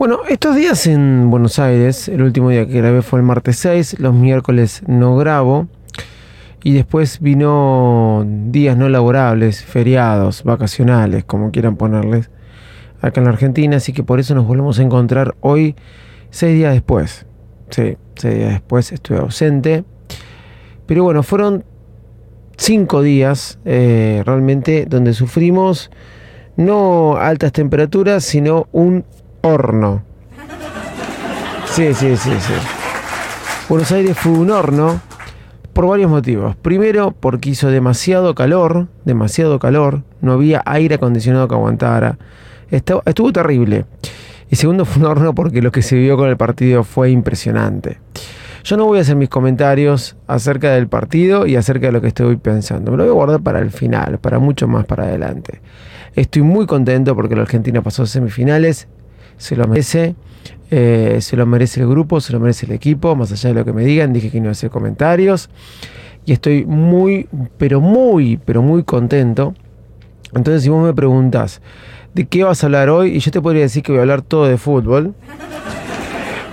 Bueno, estos días en Buenos Aires, el último día que grabé fue el martes 6, los miércoles no grabo y después vino días no laborables, feriados, vacacionales, como quieran ponerles, acá en la Argentina, así que por eso nos volvemos a encontrar hoy, seis días después. Sí, seis días después estuve ausente, pero bueno, fueron cinco días eh, realmente donde sufrimos no altas temperaturas, sino un horno. Sí, sí, sí, sí. Buenos Aires fue un horno por varios motivos. Primero, porque hizo demasiado calor, demasiado calor, no había aire acondicionado que aguantara. Estuvo, terrible. Y segundo, fue un horno porque lo que se vio con el partido fue impresionante. Yo no voy a hacer mis comentarios acerca del partido y acerca de lo que estoy pensando. Me lo voy a guardar para el final, para mucho más para adelante. Estoy muy contento porque la Argentina pasó a semifinales. Se lo merece. Eh, se lo merece el grupo, se lo merece el equipo. Más allá de lo que me digan, dije que no iba a hacer comentarios. Y estoy muy, pero muy, pero muy contento. Entonces, si vos me preguntas de qué vas a hablar hoy, y yo te podría decir que voy a hablar todo de fútbol.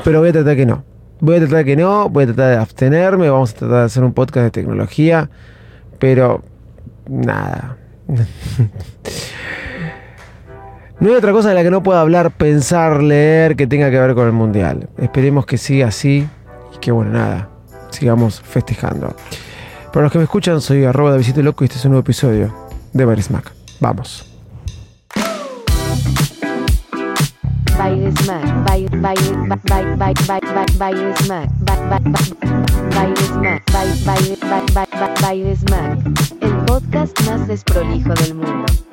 Pero voy a tratar que no. Voy a tratar que no, voy a tratar de abstenerme, vamos a tratar de hacer un podcast de tecnología, pero nada. No hay otra cosa de la que no pueda hablar, pensar, leer que tenga que ver con el mundial. Esperemos que siga así y que bueno, nada, sigamos festejando. Para los que me escuchan, soy arroba de Visite Loco y este es un nuevo episodio de Barismac. Vamos. El podcast más desprolijo del mundo.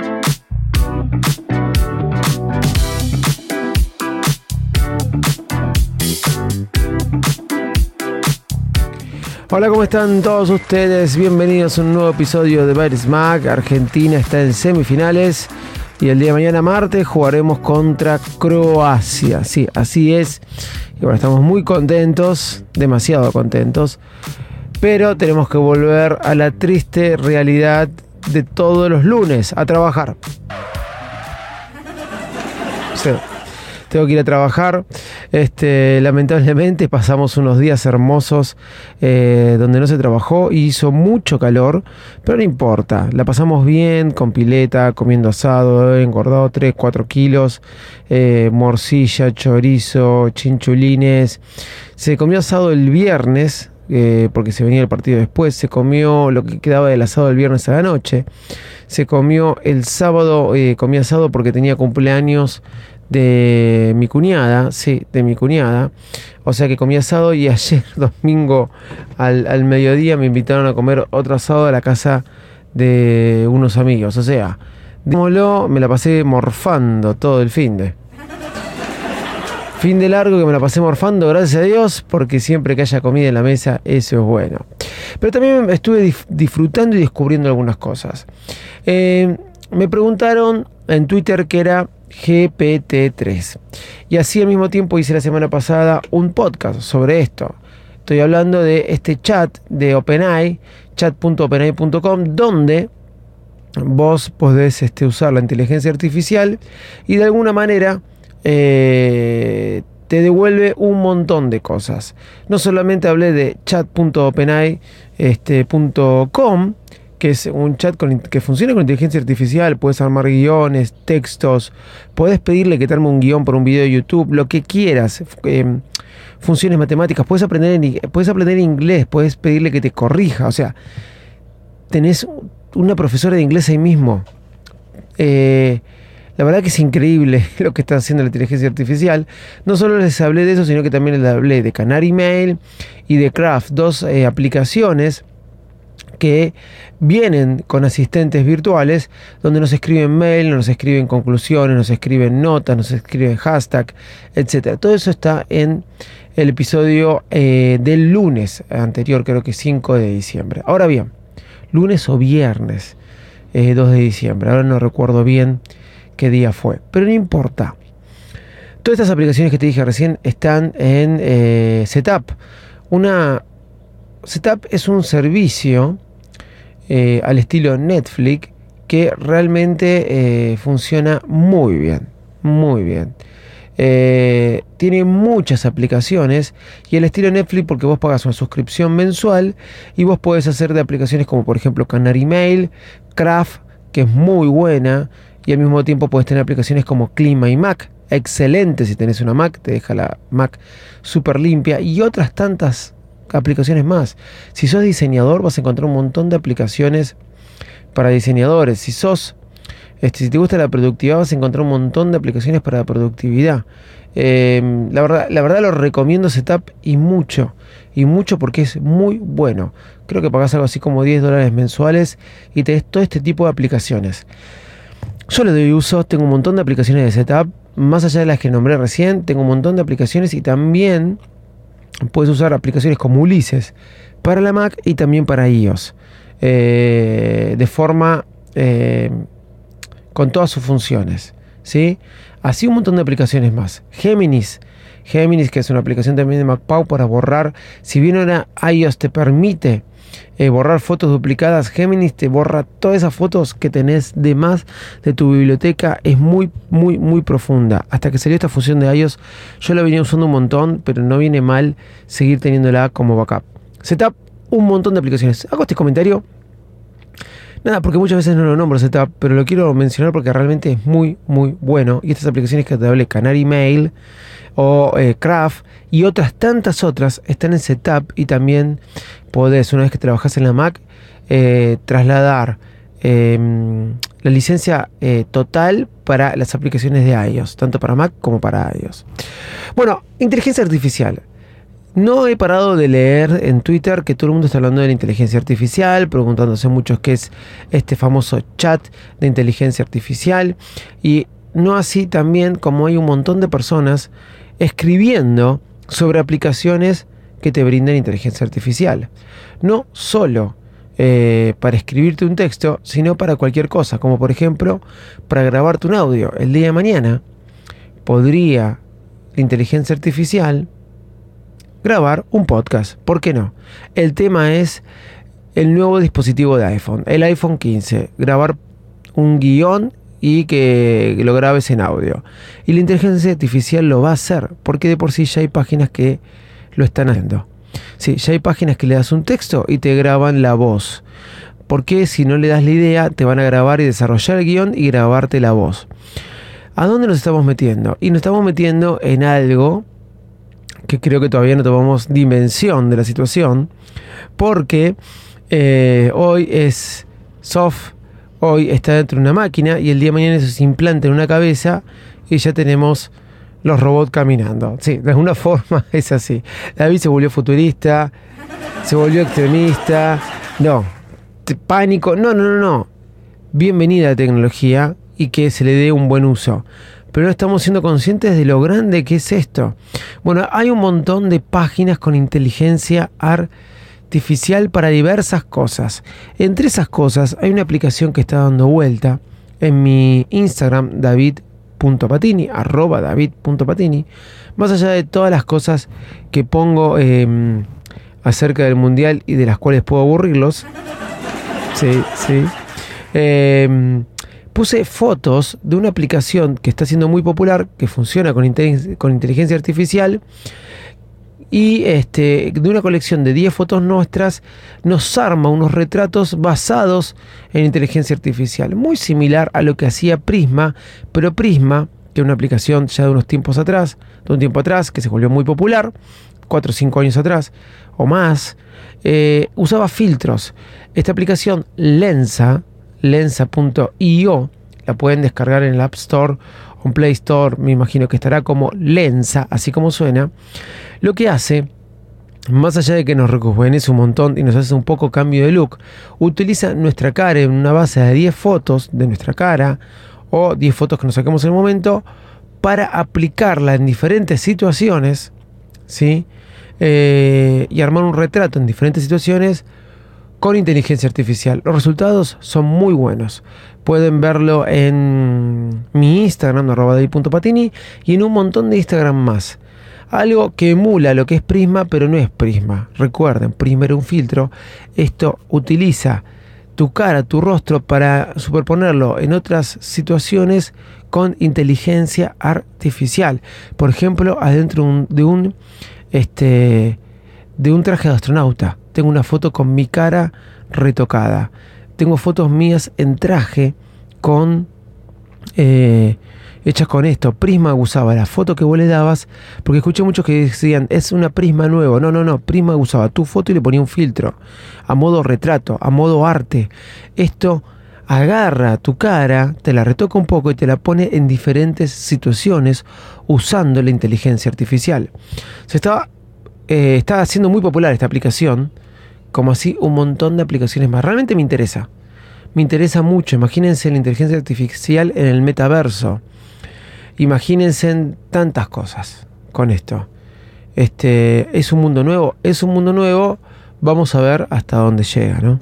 Hola, ¿cómo están todos ustedes? Bienvenidos a un nuevo episodio de Barismac. Argentina está en semifinales y el día de mañana, martes, jugaremos contra Croacia. Sí, así es. Y bueno, estamos muy contentos, demasiado contentos. Pero tenemos que volver a la triste realidad de todos los lunes, a trabajar. Tengo que ir a trabajar. Este, lamentablemente pasamos unos días hermosos eh, donde no se trabajó y hizo mucho calor, pero no importa. La pasamos bien con pileta, comiendo asado, engordado 3, 4 kilos, eh, morcilla, chorizo, chinchulines. Se comió asado el viernes. eh, porque se venía el partido después, se comió lo que quedaba del asado el viernes a la noche, se comió el sábado, eh, asado porque tenía cumpleaños de mi cuñada, sí, de mi cuñada. O sea que comí asado y ayer domingo al, al mediodía me invitaron a comer otro asado a la casa de unos amigos. O sea, digámoslo, me la pasé morfando todo el fin de. Fin de largo que me la pasé morfando, gracias a Dios, porque siempre que haya comida en la mesa, eso es bueno. Pero también estuve disfrutando y descubriendo algunas cosas. Eh, me preguntaron en Twitter que era GPT-3. Y así al mismo tiempo hice la semana pasada un podcast sobre esto. Estoy hablando de este chat de OpenAI, chat.openai.com, donde vos podés este, usar la inteligencia artificial y de alguna manera eh, te devuelve un montón de cosas. No solamente hablé de chat.openai.com, que es un chat con- que funciona con inteligencia artificial, puedes armar guiones, textos, puedes pedirle que te arme un guion por un video de YouTube, lo que quieras, eh, funciones matemáticas, puedes aprender, puedes aprender inglés, puedes pedirle que te corrija, o sea, tenés una profesora de inglés ahí mismo. Eh, la verdad que es increíble lo que está haciendo la inteligencia artificial. No solo les hablé de eso, sino que también les hablé de Canary Mail y de Craft, dos eh, aplicaciones que vienen con asistentes virtuales donde nos escriben mail, nos escriben conclusiones, nos escriben notas, nos escriben hashtag, etc. Todo eso está en el episodio eh, del lunes anterior, creo que 5 de diciembre. Ahora bien, lunes o viernes eh, 2 de diciembre, ahora no recuerdo bien qué día fue, pero no importa. Todas estas aplicaciones que te dije recién están en eh, Setup. Una Setup es un servicio eh, al estilo Netflix que realmente eh, funciona muy bien, muy bien. Eh, tiene muchas aplicaciones y el estilo Netflix porque vos pagas una suscripción mensual y vos podés hacer de aplicaciones como por ejemplo Canary Mail, Craft, que es muy buena, y al mismo tiempo podés tener aplicaciones como Clima y Mac, excelente si tenés una Mac, te deja la Mac súper limpia y otras tantas aplicaciones más. Si sos diseñador vas a encontrar un montón de aplicaciones para diseñadores. Si sos este, si te gusta la productividad, vas a encontrar un montón de aplicaciones para la productividad. Em, la, verdad, la verdad lo recomiendo Setup y mucho. Y mucho porque es muy bueno. Creo que pagás algo así como 10 dólares mensuales y tenés todo este tipo de aplicaciones. Yo le doy uso, tengo un montón de aplicaciones de Setup. Más allá de las que nombré recién, tengo un montón de aplicaciones y también puedes usar aplicaciones como Ulises para la Mac y también para iOS. Eh, de forma eh, con todas sus funciones. ¿sí? Así un montón de aplicaciones más. Géminis. Géminis, que es una aplicación también de MacPau para borrar. Si bien ahora iOS te permite eh, borrar fotos duplicadas, Géminis te borra todas esas fotos que tenés de más de tu biblioteca. Es muy, muy, muy profunda. Hasta que salió esta función de iOS, yo la venía usando un montón, pero no viene mal seguir teniéndola como backup. Setup, un montón de aplicaciones. Hago este comentario Nada, porque muchas veces no lo nombro setup, pero lo quiero mencionar porque realmente es muy, muy bueno. Y estas aplicaciones que te hablé, Canary Mail o eh, Craft y otras tantas otras están en setup y también podés, una vez que trabajas en la Mac, eh, trasladar em, la licencia eh, total para las aplicaciones de iOS, tanto para Mac como para iOS. Bueno, inteligencia artificial. No he parado de leer en Twitter que todo el mundo está hablando de la inteligencia artificial, preguntándose muchos qué es este famoso chat de inteligencia artificial. Y no así también como hay un montón de personas escribiendo sobre aplicaciones que te brindan inteligencia artificial. No solo eh, para escribirte un texto, sino para cualquier cosa, como por ejemplo para grabarte un audio. El día de mañana podría la inteligencia artificial grabar un podcast. ¿Por qué no? El tema es el nuevo dispositivo de iPhone, el iPhone 15. Grabar un guion y que lo grabes en audio. Y la inteligencia artificial lo va a hacer, porque de por sí ya hay páginas que lo están haciendo. Sí, ya hay páginas que le das un texto y te graban la voz. Porque si no le das la idea, te van a grabar y desarrollar el guion y grabarte la voz. ¿A dónde nos estamos metiendo? Y nos estamos metiendo en algo que creo que todavía no tomamos dimensión de la situación, porque eh, hoy es soft, hoy está dentro de una máquina y el día de mañana eso se implanta en una cabeza y ya tenemos los robots caminando. Sí, de alguna forma es así. David se volvió futurista, se volvió extremista, no, pánico, no, no, no, no. Bienvenida a la tecnología y que se le dé un buen uso pero no estamos siendo conscientes de lo grande que es esto. Bueno, hay un montón de páginas con inteligencia artificial para diversas cosas. Entre esas cosas hay una aplicación que está dando vuelta en mi Instagram, david.patini, arroba david.patini, más allá de todas las cosas que pongo em, acerca del mundial y de las cuales puedo aburrirlos. Sí, sí. Em, puse fotos de una aplicación que está siendo muy popular, que funciona con, con inteligencia artificial, y este, de una colección de 10 fotos nuestras nos arma unos retratos basados en inteligencia artificial, muy similar a lo que hacía Prisma, pero Prisma, que es una aplicación ya de unos tiempos atrás, de un tiempo atrás, que se volvió muy popular, 4 o 5 años atrás o más, eh, usaba filtros. Esta aplicación Lensa, lensa.io. La pueden descargar en el App Store o en Play Store. Me imagino que estará como Lensa, así como suena. Lo que hace, más allá de que nos rejuvenece un montón y nos hace un poco cambio de look, utiliza nuestra cara en una base de 10 fotos de nuestra cara o 10 fotos que nos saquemos en el momento para aplicarla en diferentes situaciones, ¿sí? Eh, y armar un retrato en diferentes situaciones con inteligencia artificial. Los resultados son muy buenos. Pueden verlo en mi Instagram, arroba patini, y en un montón de Instagram más. Algo que emula lo que es Prisma, pero no es Prisma. Recuerden, Prisma era un filtro. Esto utiliza tu cara, tu rostro, para superponerlo en otras situaciones con inteligencia artificial. Por ejemplo, adentro de un, este, de un traje de astronauta. Tengo una foto con mi cara retocada. Tengo fotos mías en traje con eh, hechas con esto. Prisma usaba la foto que vos le dabas, porque escuché muchos que decían, es una Prisma nuevo. No, no, no, Prisma usaba tu foto y le ponía un filtro, a modo retrato, a modo arte. Esto agarra tu cara, te la retoca un poco y te la pone en diferentes situaciones usando la inteligencia artificial. Se estaba, eh, estaba haciendo muy popular esta aplicación, como así un montón de aplicaciones más. Realmente me interesa. Me interesa mucho. Imagínense la inteligencia artificial en el metaverso. Imagínense en tantas cosas con esto. Este, es un mundo nuevo, es un mundo nuevo. Vamos a ver hasta dónde llega, ¿no?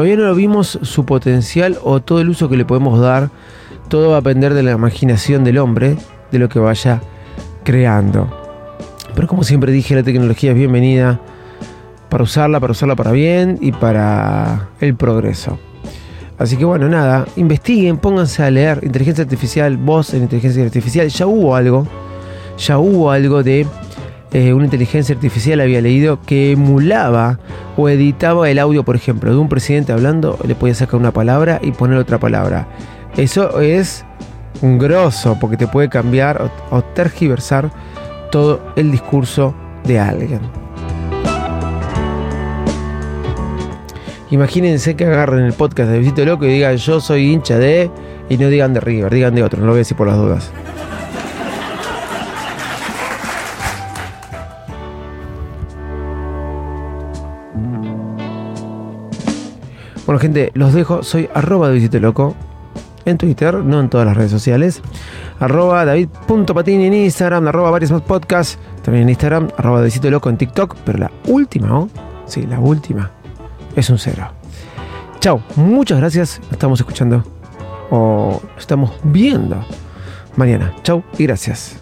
Todavía no lo vimos su potencial o todo el uso que le podemos dar. Todo va a depender de la imaginación del hombre, de lo que vaya creando. Pero como siempre dije, la tecnología es bienvenida para usarla, para usarla para bien y para el progreso. Así que bueno, nada, investiguen, pónganse a leer inteligencia artificial, voz en inteligencia artificial. Ya hubo algo, ya hubo algo de eh, una inteligencia artificial, había leído, que emulaba o editaba el audio, por ejemplo, de un presidente hablando, le podía sacar una palabra y poner otra palabra. Eso es un grosso, porque te puede cambiar o, o tergiversar todo el discurso de alguien. Imagínense que agarren el podcast de Visito Loco y digan yo soy hincha de... Y no digan de River, digan de otro, no lo voy a decir por las dudas. Bueno gente, los dejo, soy arroba de Visito Loco en Twitter, no en todas las redes sociales. Arroba David.patini en Instagram, arroba varios más podcasts, también en Instagram, arroba de Visito Loco en TikTok, pero la última, ¿oh? Sí, la última es un cero. Chao, muchas gracias. Estamos escuchando o estamos viendo mañana. Chao y gracias.